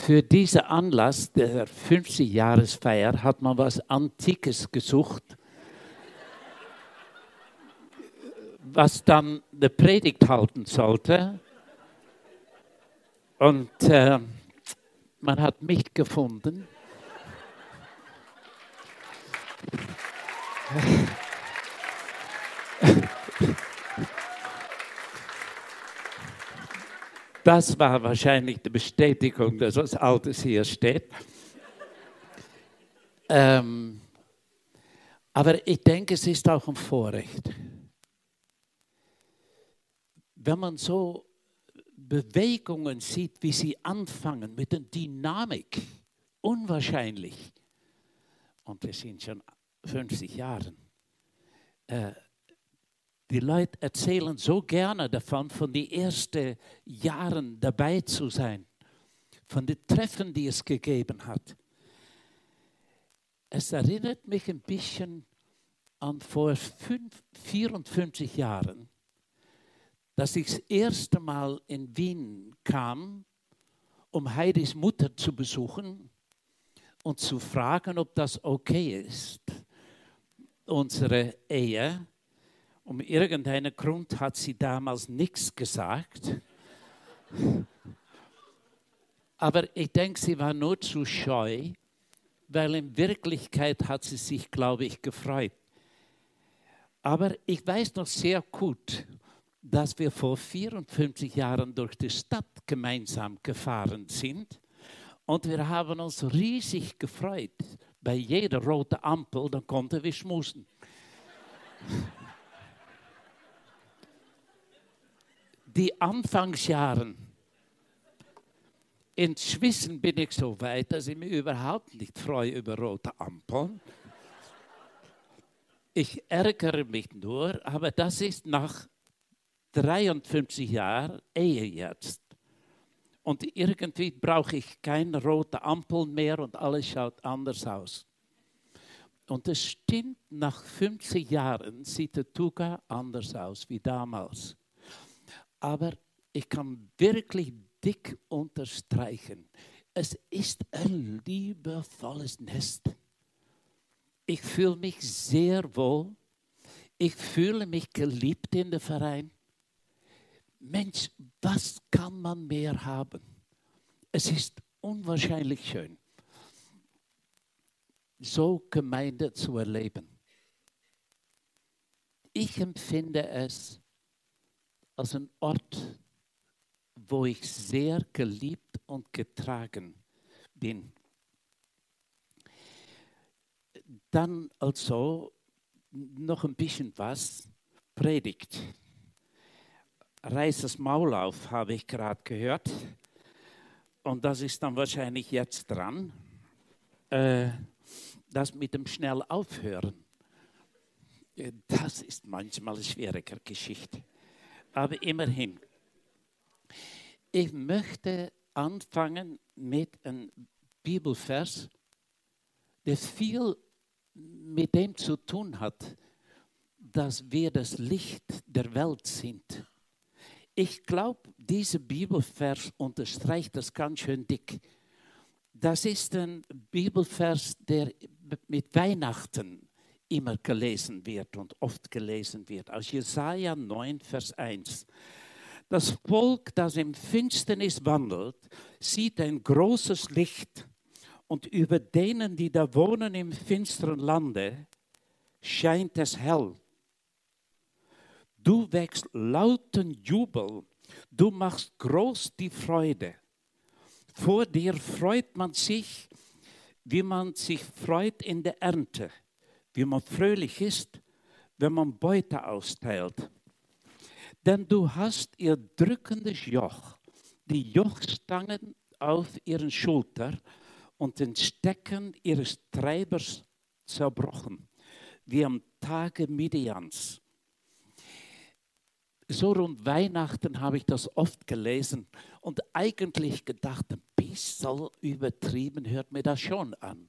Für diesen Anlass der 50-Jahresfeier hat man was Antikes gesucht, was dann eine Predigt halten sollte. Und äh, man hat mich gefunden. Das war wahrscheinlich die Bestätigung, dass was Altes hier steht. Ähm, aber ich denke, es ist auch ein Vorrecht. Wenn man so Bewegungen sieht, wie sie anfangen mit der Dynamik, unwahrscheinlich. Und wir sind schon 50 Jahre. Äh, die Leute erzählen so gerne davon, von den ersten Jahren dabei zu sein, von den Treffen, die es gegeben hat. Es erinnert mich ein bisschen an vor fünf, 54 Jahren, dass ich das erste Mal in Wien kam, um Heidis Mutter zu besuchen und zu fragen, ob das okay ist, unsere Ehe. Um irgendeinen Grund hat sie damals nichts gesagt. Aber ich denke, sie war nur zu scheu, weil in Wirklichkeit hat sie sich, glaube ich, gefreut. Aber ich weiß noch sehr gut, dass wir vor 54 Jahren durch die Stadt gemeinsam gefahren sind und wir haben uns riesig gefreut. Bei jeder roten Ampel, dann konnten wir schmusen. Die Anfangsjahren. Inzwischen bin ich so weit, dass ich mich überhaupt nicht freue über rote Ampeln. Ich ärgere mich nur, aber das ist nach 53 Jahren Ehe jetzt. Und irgendwie brauche ich keine rote Ampel mehr und alles schaut anders aus. Und es stimmt, nach 50 Jahren sieht der Tuga anders aus wie damals. Aber ich kann wirklich dick unterstreichen, es ist ein liebevolles Nest. Ich fühle mich sehr wohl. Ich fühle mich geliebt in dem Verein. Mensch, was kann man mehr haben? Es ist unwahrscheinlich schön, so Gemeinde zu erleben. Ich empfinde es als ein Ort, wo ich sehr geliebt und getragen bin. Dann also noch ein bisschen was, Predigt. Reiß das Maul auf, habe ich gerade gehört. Und das ist dann wahrscheinlich jetzt dran. Äh, das mit dem schnell aufhören. Äh, das ist manchmal eine schwierige Geschichte aber immerhin. Ich möchte anfangen mit einem Bibelvers, der viel mit dem zu tun hat, dass wir das Licht der Welt sind. Ich glaube, dieser Bibelvers unterstreicht das ganz schön dick. Das ist ein Bibelvers, der mit Weihnachten immer gelesen wird und oft gelesen wird. Aus Jesaja 9, Vers 1. Das Volk, das im Finsternis wandelt, sieht ein großes Licht und über denen, die da wohnen im finsteren Lande, scheint es hell. Du wächst lauten Jubel, du machst groß die Freude. Vor dir freut man sich, wie man sich freut in der Ernte wie man fröhlich ist, wenn man Beute austeilt. Denn du hast ihr drückendes Joch, die Jochstangen auf ihren Schulter und den Stecken ihres Treibers zerbrochen, wie am Tage Midians. So rund Weihnachten habe ich das oft gelesen und eigentlich gedacht, ein bisschen übertrieben hört mir das schon an.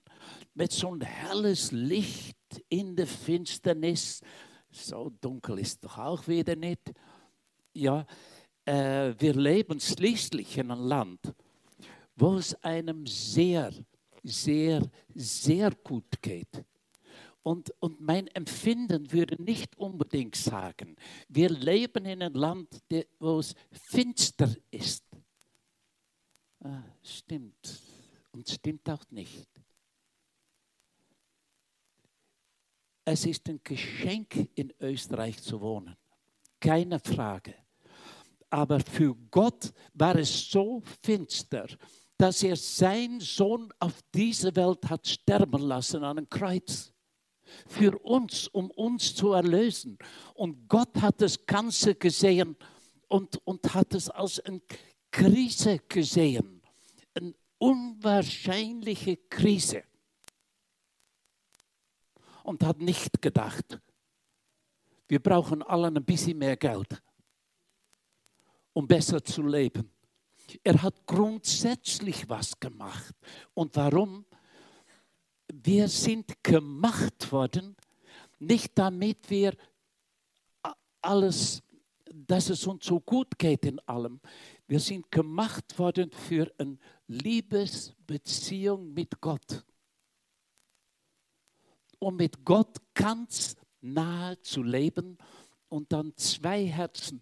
Mit so ein helles Licht in der Finsternis. So dunkel ist doch auch wieder nicht. Ja, äh, wir leben schließlich in einem Land, wo es einem sehr, sehr, sehr gut geht. Und, und mein Empfinden würde nicht unbedingt sagen, wir leben in einem Land, wo es finster ist. Ah, stimmt. Und stimmt auch nicht. Es ist ein Geschenk, in Österreich zu wohnen. Keine Frage. Aber für Gott war es so finster, dass er seinen Sohn auf diese Welt hat sterben lassen an einem Kreuz. Für uns, um uns zu erlösen. Und Gott hat das Ganze gesehen und, und hat es als eine Krise gesehen. Eine unwahrscheinliche Krise und hat nicht gedacht, wir brauchen alle ein bisschen mehr Geld, um besser zu leben. Er hat grundsätzlich was gemacht. Und warum? Wir sind gemacht worden, nicht damit wir alles, dass es uns so gut geht in allem. Wir sind gemacht worden für eine Liebesbeziehung mit Gott um mit Gott ganz nahe zu leben und dann zwei Herzen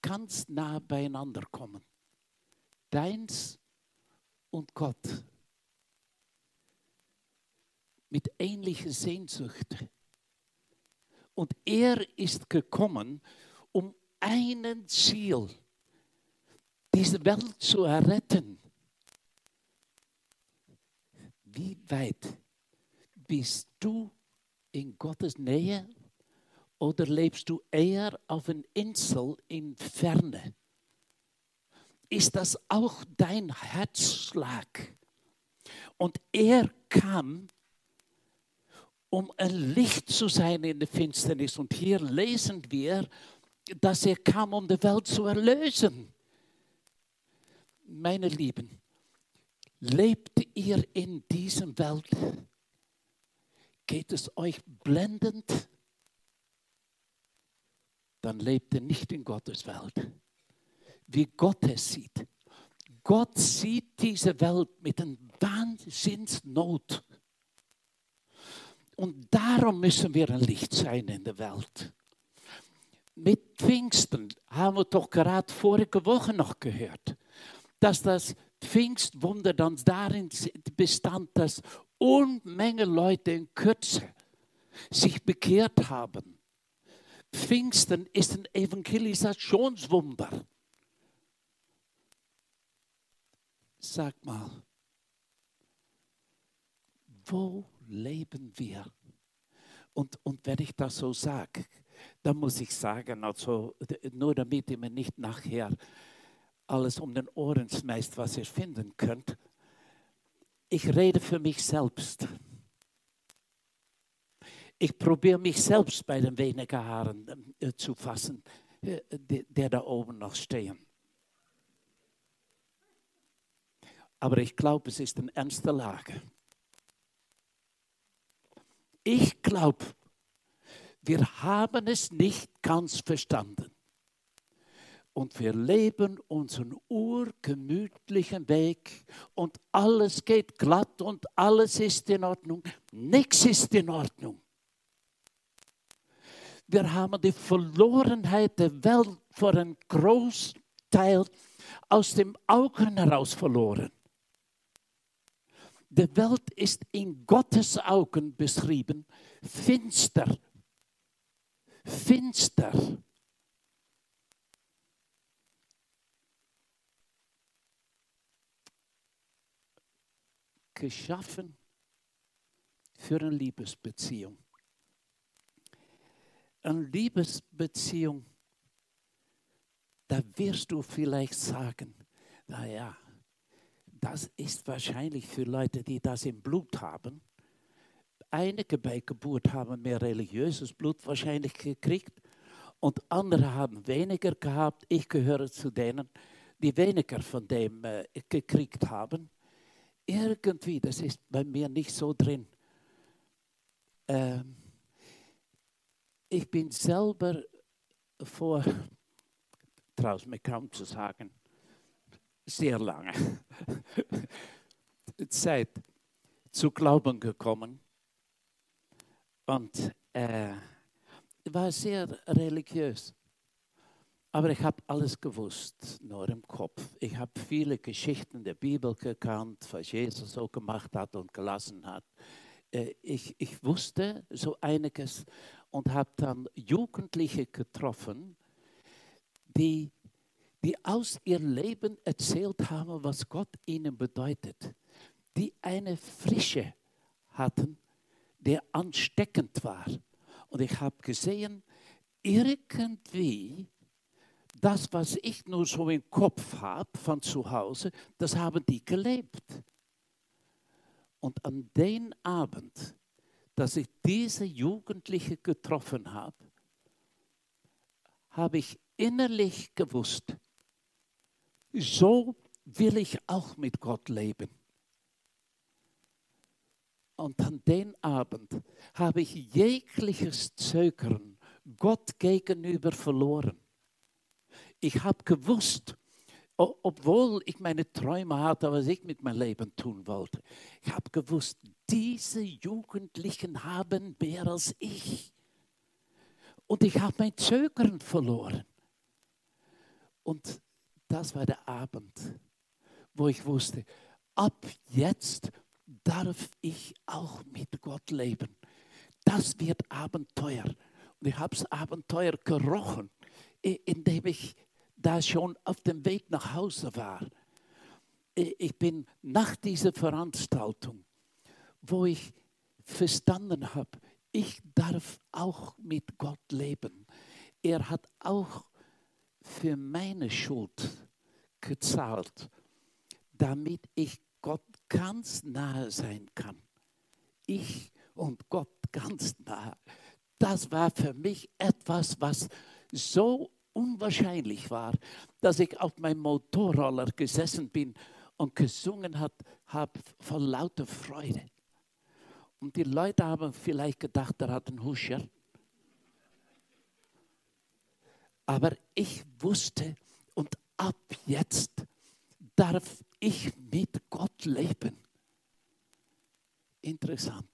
ganz nah beieinander kommen. Deins und Gott. Mit ähnlicher Sehnsucht. Und er ist gekommen, um einen Ziel, diese Welt zu erretten. Wie weit bist du in Gottes Nähe oder lebst du eher auf einer Insel in Ferne? Ist das auch dein Herzschlag? Und er kam, um ein Licht zu sein in der Finsternis. Und hier lesen wir, dass er kam, um die Welt zu erlösen. Meine Lieben, lebt ihr in dieser Welt? Geht es euch blendend? Dann lebt ihr nicht in Gottes Welt, wie Gott es sieht. Gott sieht diese Welt mit einer Wahnsinnsnot. Und darum müssen wir ein Licht sein in der Welt. Mit Pfingsten haben wir doch gerade vorige Woche noch gehört, dass das Pfingstwunder dann darin bestand, dass Unmenge Leute in Kürze sich bekehrt haben. Pfingsten ist ein Evangelisationswunder. Sag mal, wo leben wir? Und, und wenn ich das so sage, dann muss ich sagen, also, nur damit ihr mir nicht nachher alles um den Ohren schmeißt, was ihr finden könnt, ich rede für mich selbst. Ich probiere mich selbst bei den wenigen Haaren äh, zu fassen, äh, die, die da oben noch stehen. Aber ich glaube, es ist eine ernste Lage. Ich glaube, wir haben es nicht ganz verstanden und wir leben unseren urgemütlichen Weg und alles geht glatt und alles ist in Ordnung. Nichts ist in Ordnung. Wir haben die Verlorenheit der Welt vor einem Großteil aus dem Augen heraus verloren. Die Welt ist in Gottes Augen beschrieben finster. Finster. Geschaffen für eine Liebesbeziehung. Eine Liebesbeziehung, da wirst du vielleicht sagen, naja, das ist wahrscheinlich für Leute, die das im Blut haben. Einige bei Geburt haben mehr religiöses Blut wahrscheinlich gekriegt und andere haben weniger gehabt. Ich gehöre zu denen, die weniger von dem äh, gekriegt haben irgendwie, das ist bei mir nicht so drin. Ähm, ich bin selber vor, traue mir kaum zu sagen, sehr lange, Zeit zu Glauben gekommen und äh, war sehr religiös. Aber ich habe alles gewusst, nur im Kopf. Ich habe viele Geschichten der Bibel gekannt, was Jesus so gemacht hat und gelassen hat. Äh, ich, ich wusste so einiges und habe dann Jugendliche getroffen, die, die aus ihrem Leben erzählt haben, was Gott ihnen bedeutet, die eine Frische hatten, der ansteckend war. Und ich habe gesehen, irgendwie das, was ich nur so im Kopf habe von zu Hause, das haben die gelebt. Und an den Abend, dass ich diese Jugendliche getroffen habe, habe ich innerlich gewusst, so will ich auch mit Gott leben. Und an den Abend habe ich jegliches Zögern Gott gegenüber verloren. Ich habe gewusst, obwohl ich meine Träume hatte, was ich mit meinem Leben tun wollte, ich habe gewusst, diese Jugendlichen haben mehr als ich. Und ich habe mein Zögern verloren. Und das war der Abend, wo ich wusste, ab jetzt darf ich auch mit Gott leben. Das wird Abenteuer. Und ich habe das Abenteuer gerochen, indem ich da schon auf dem Weg nach Hause war. Ich bin nach dieser Veranstaltung, wo ich verstanden habe, ich darf auch mit Gott leben. Er hat auch für meine Schuld gezahlt, damit ich Gott ganz nahe sein kann. Ich und Gott ganz nahe. Das war für mich etwas, was so unwahrscheinlich war, dass ich auf meinem Motorroller gesessen bin und gesungen habe von lauter Freude. Und die Leute haben vielleicht gedacht, er hat einen Huscher. Aber ich wusste, und ab jetzt darf ich mit Gott leben. Interessant,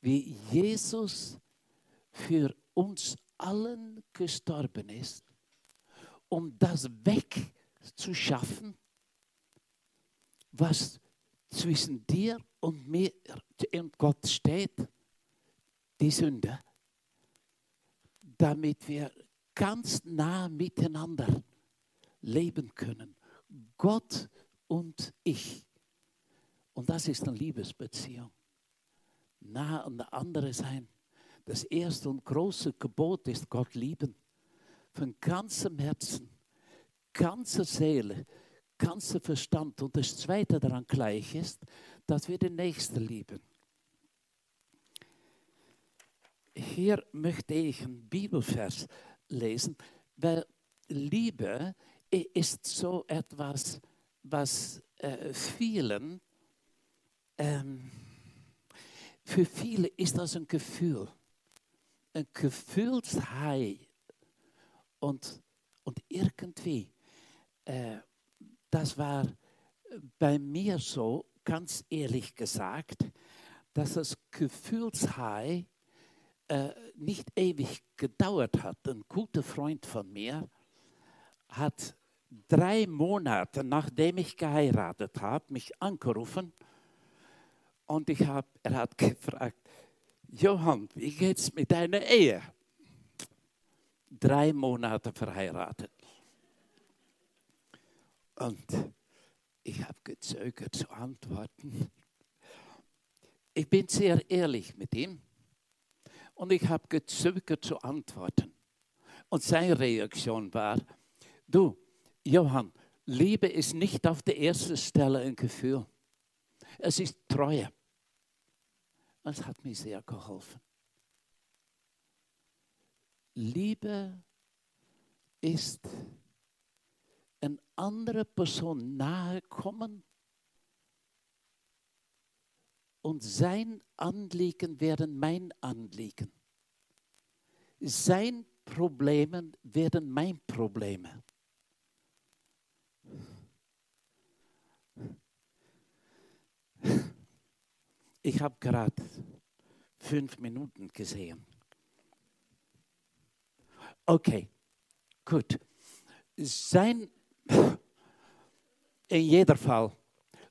wie Jesus für uns allen gestorben ist, um das wegzuschaffen, was zwischen dir und mir und Gott steht, die Sünde, damit wir ganz nah miteinander leben können. Gott und ich. Und das ist eine Liebesbeziehung. Nah an der andere sein. Das erste und große Gebot ist Gott lieben. Von ganzem Herzen, ganzer Seele, ganzer Verstand. Und das zweite daran gleich ist, dass wir den Nächsten lieben. Hier möchte ich einen Bibelvers lesen, weil Liebe ist so etwas, was äh, vielen, ähm, für viele ist das ein Gefühl, ein Gefühlshai. Und, und irgendwie, äh, das war bei mir so, ganz ehrlich gesagt, dass das Gefühlshai äh, nicht ewig gedauert hat. Ein guter Freund von mir hat drei Monate nachdem ich geheiratet habe, mich angerufen und ich hab, er hat gefragt, Johann, wie geht's mit deiner Ehe? Drei Monate verheiratet. Und ich habe gezögert zu antworten. Ich bin sehr ehrlich mit ihm und ich habe gezögert zu antworten. Und seine Reaktion war, du, Johann, Liebe ist nicht auf der ersten Stelle ein Gefühl. Es ist Treue. Das hat mir sehr geholfen. Liebe ist eine andere Person nahe kommen und sein Anliegen werden mein Anliegen. Sein Probleme werden mein Probleme. Ich habe gerade fünf Minuten gesehen. Okay, gut. Sein, in jeder Fall,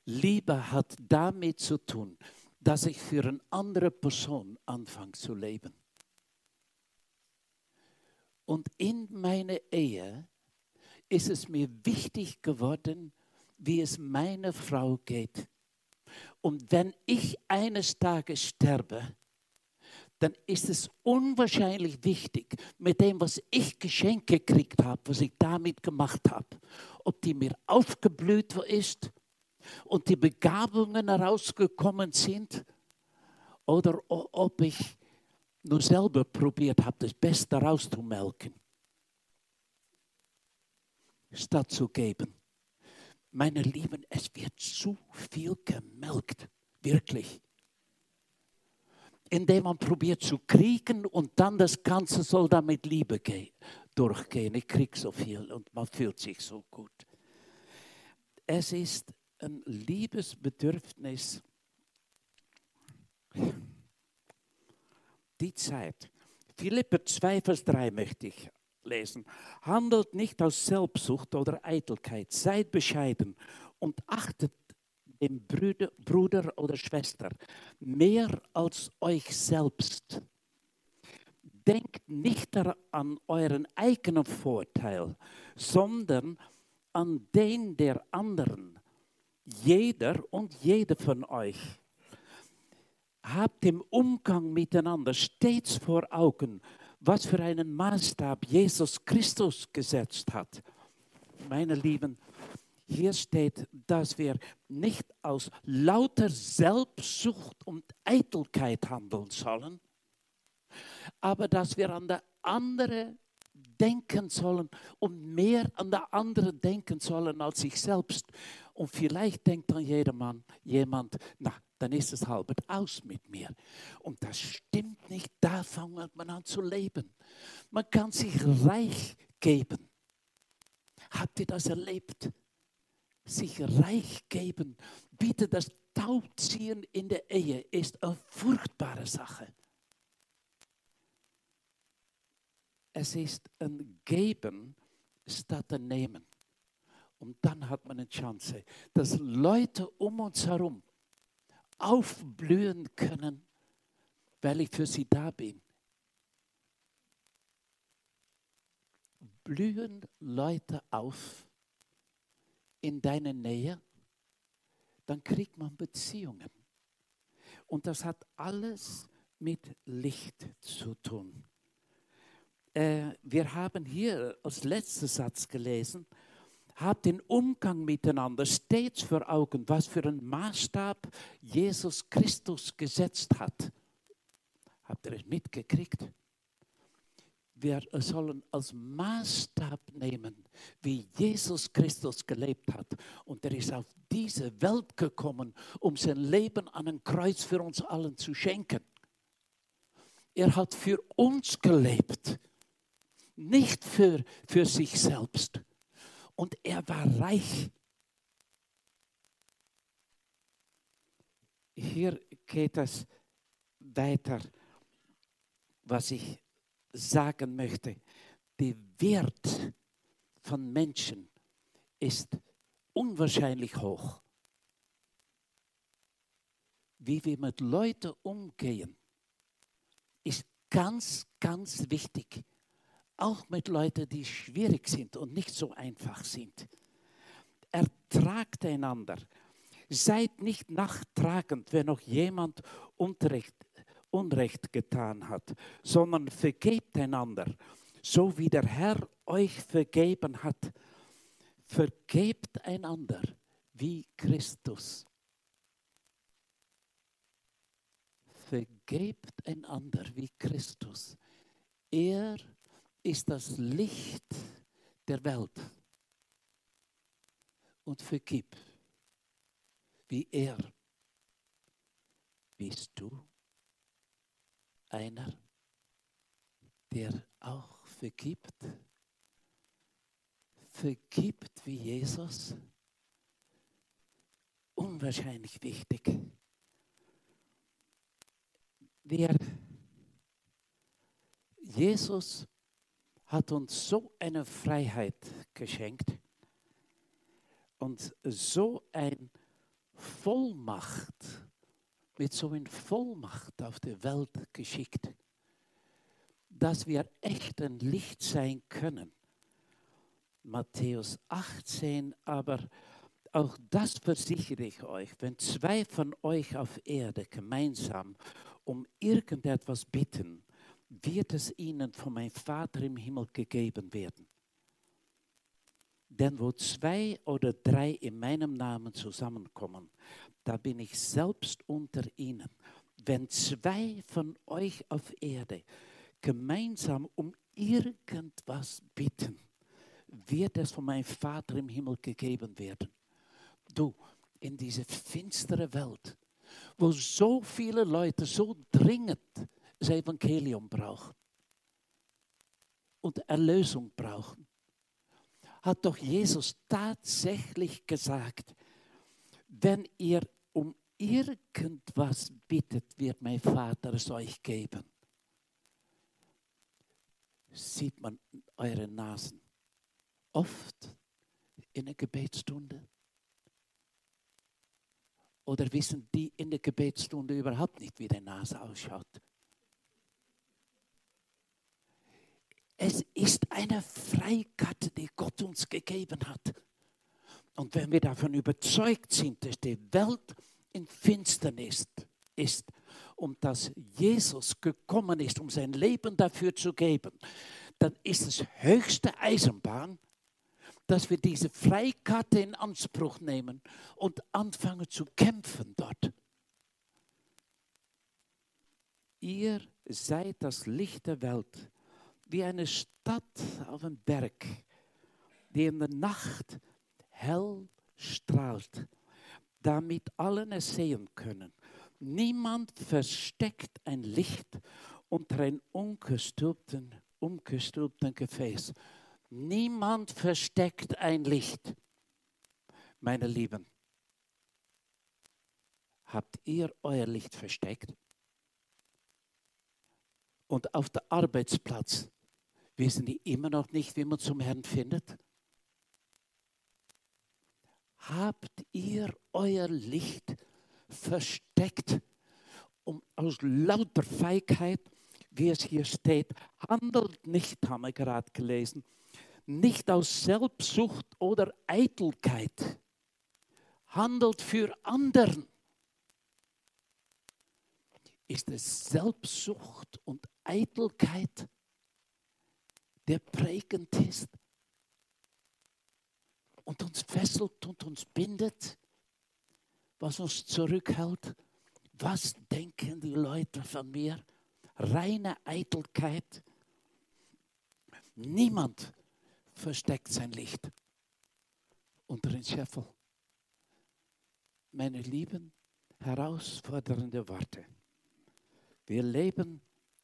Liebe hat damit zu tun, dass ich für eine andere Person anfange zu leben. Und in meiner Ehe ist es mir wichtig geworden, wie es meiner Frau geht. Und wenn ich eines Tages sterbe, dann ist es unwahrscheinlich wichtig, mit dem, was ich geschenkt gekriegt habe, was ich damit gemacht habe, ob die mir aufgeblüht ist und die Begabungen herausgekommen sind oder ob ich nur selber probiert habe, das Beste rauszumelken, statt zu geben. Meine Lieben, es wird zu viel gemelkt, wirklich. Indem man probiert zu kriegen und dann das Ganze soll dann mit Liebe gehen, durchgehen. Ich kriege so viel und man fühlt sich so gut. Es ist ein Liebesbedürfnis. Die Zeit. Philippe 2, Vers 3 möchte ich lesen. Handelt nicht aus Selbstsucht oder Eitelkeit, seid bescheiden und achtet den Bruder, Bruder oder Schwester mehr als euch selbst. Denkt nicht an euren eigenen Vorteil, sondern an den der anderen. Jeder und jede von euch habt im Umgang miteinander stets vor Augen, was für einen Maßstab Jesus Christus gesetzt hat. Meine Lieben, hier steht, dass wir nicht aus lauter Selbstsucht und Eitelkeit handeln sollen, aber dass wir an der andere denken sollen und mehr an der andere denken sollen als sich selbst. Und vielleicht denkt dann jedermann, jemand, na, dann ist es halb aus mit mir. Und das stimmt nicht, da fängt man an zu leben. Man kann sich reich geben. Habt ihr das erlebt? Sich reich geben. Bitte, das Tauziehen in der Ehe ist eine furchtbare Sache. Es ist ein Geben statt ein Nehmen. Und dann hat man eine Chance, dass Leute um uns herum aufblühen können, weil ich für sie da bin. Blühen Leute auf in deiner Nähe, dann kriegt man Beziehungen. Und das hat alles mit Licht zu tun. Äh, wir haben hier als letzter Satz gelesen, Habt den Umgang miteinander stets vor Augen, was für einen Maßstab Jesus Christus gesetzt hat. Habt ihr es mitgekriegt? Wir sollen als Maßstab nehmen, wie Jesus Christus gelebt hat. Und er ist auf diese Welt gekommen, um sein Leben an ein Kreuz für uns allen zu schenken. Er hat für uns gelebt, nicht für, für sich selbst und er war reich. Hier geht es weiter, was ich sagen möchte. Der Wert von Menschen ist unwahrscheinlich hoch. Wie wir mit Leuten umgehen, ist ganz, ganz wichtig auch mit Leuten, die schwierig sind und nicht so einfach sind. Ertragt einander. Seid nicht nachtragend, wenn noch jemand Unrecht, Unrecht getan hat, sondern vergebt einander, so wie der Herr euch vergeben hat. Vergebt einander wie Christus. Vergebt einander wie Christus. Er ist das Licht der Welt. Und vergib, wie er. Bist du einer, der auch vergibt? Vergibt wie Jesus? Unwahrscheinlich wichtig. Wir, Jesus hat uns so eine Freiheit geschenkt und so eine Vollmacht, mit so einer Vollmacht auf die Welt geschickt, dass wir echt ein Licht sein können. Matthäus 18, aber auch das versichere ich euch, wenn zwei von euch auf Erde gemeinsam um irgendetwas bitten, wird es ihnen von meinem Vater im Himmel gegeben werden. Denn wo zwei oder drei in meinem Namen zusammenkommen, da bin ich selbst unter ihnen. Wenn zwei von euch auf Erde gemeinsam um irgendwas bitten, wird es von meinem Vater im Himmel gegeben werden. Du, in diese finstere Welt, wo so viele Leute so dringend das Evangelium brauchen und Erlösung brauchen, hat doch Jesus tatsächlich gesagt, wenn ihr um irgendwas bittet, wird mein Vater es euch geben. Sieht man eure Nasen oft in der Gebetsstunde? Oder wissen die in der Gebetsstunde überhaupt nicht, wie der Nase ausschaut? Es ist eine Freikarte, die Gott uns gegeben hat. Und wenn wir davon überzeugt sind, dass die Welt in Finsternis ist und dass Jesus gekommen ist, um sein Leben dafür zu geben, dann ist es höchste Eisenbahn, dass wir diese Freikarte in Anspruch nehmen und anfangen zu kämpfen dort. Ihr seid das Licht der Welt wie eine Stadt auf einem Berg, die in der Nacht hell strahlt, damit alle es sehen können. Niemand versteckt ein Licht unter ein ungestülpten, umgestülpten Gefäß. Niemand versteckt ein Licht. Meine Lieben, habt ihr euer Licht versteckt? Und auf der Arbeitsplatz wissen die immer noch nicht, wie man zum Herrn findet? Habt ihr euer Licht versteckt, um aus lauter Feigheit, wie es hier steht, handelt nicht, haben wir gerade gelesen, nicht aus Selbstsucht oder Eitelkeit, handelt für anderen. Ist es Selbstsucht und Eitelkeit, der prägend ist und uns fesselt und uns bindet, was uns zurückhält. Was denken die Leute von mir? Reine Eitelkeit. Niemand versteckt sein Licht unter den Scheffel. Meine lieben, herausfordernde Worte. Wir leben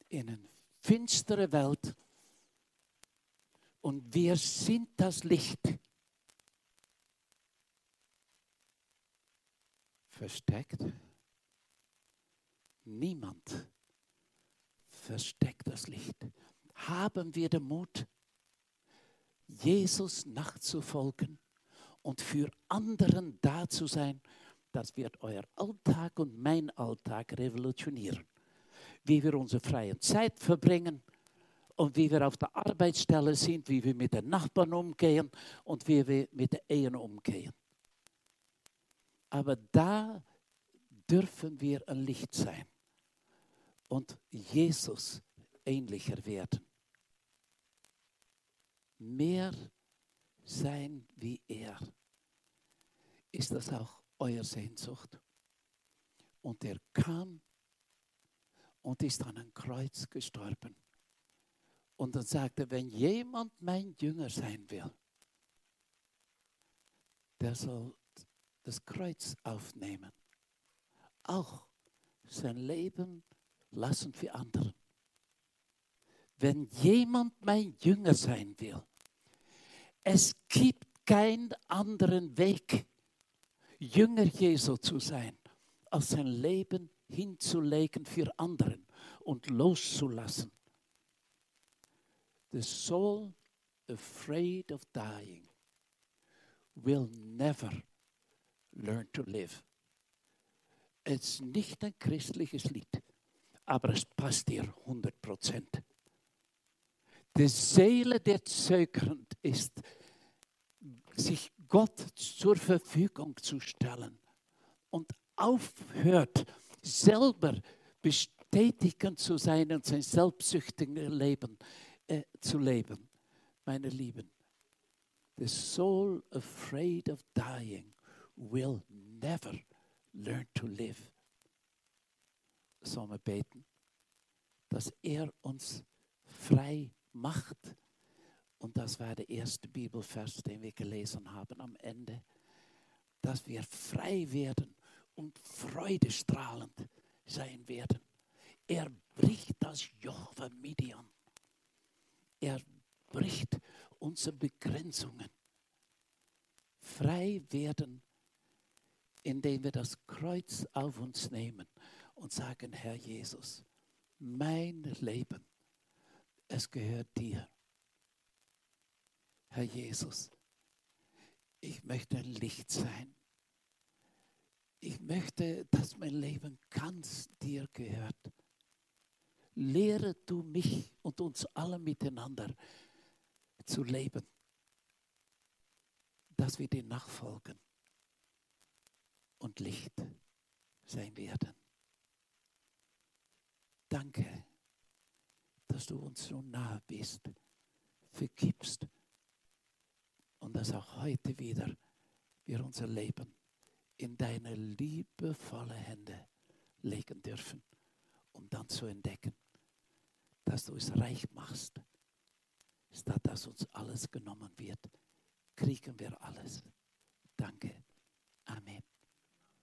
in einer finsteren Welt und wir sind das Licht. Versteckt? Niemand versteckt das Licht. Haben wir den Mut, Jesus nachzufolgen und für anderen da zu sein, das wird euer Alltag und mein Alltag revolutionieren. Wie wir unsere freie Zeit verbringen und wie wir auf der Arbeitsstelle sind, wie wir mit den Nachbarn umgehen und wie wir mit den Ehen umgehen. Aber da dürfen wir ein Licht sein und Jesus ähnlicher werden mehr sein wie er. Ist das auch euer Sehnsucht? Und er kam und ist an ein Kreuz gestorben. Und dann sagte, wenn jemand mein Jünger sein will, der soll das Kreuz aufnehmen. Auch sein Leben lassen für andere. Wenn jemand mein Jünger sein will, es gibt keinen anderen Weg, Jünger Jesu zu sein, als sein Leben hinzulegen für anderen und loszulassen. The soul afraid of dying will never learn to live. Es ist nicht ein christliches Lied, aber es passt dir 100 Prozent. Die Seele, der zögernd ist, sich Gott zur Verfügung zu stellen und aufhört, selber bestätigend zu sein und sein selbstsüchtiges Leben äh, zu leben. Meine Lieben, the soul afraid of dying will never learn to live. Sollen wir beten, dass er uns frei macht. Und das war der erste Bibelvers, den wir gelesen haben am Ende, dass wir frei werden und freudestrahlend sein werden. Er bricht das Joch von Midian. Er bricht unsere Begrenzungen. Frei werden, indem wir das Kreuz auf uns nehmen und sagen, Herr Jesus, mein Leben, es gehört dir. Herr Jesus, ich möchte Licht sein. Ich möchte, dass mein Leben ganz dir gehört. Lehre du mich und uns alle miteinander zu leben, dass wir dir nachfolgen und Licht sein werden. Danke, dass du uns so nahe bist, vergibst und dass auch heute wieder wir unser Leben in deine liebevolle Hände legen dürfen, um dann zu entdecken, dass du es reich machst, statt dass uns alles genommen wird, kriegen wir alles. Danke. Amen.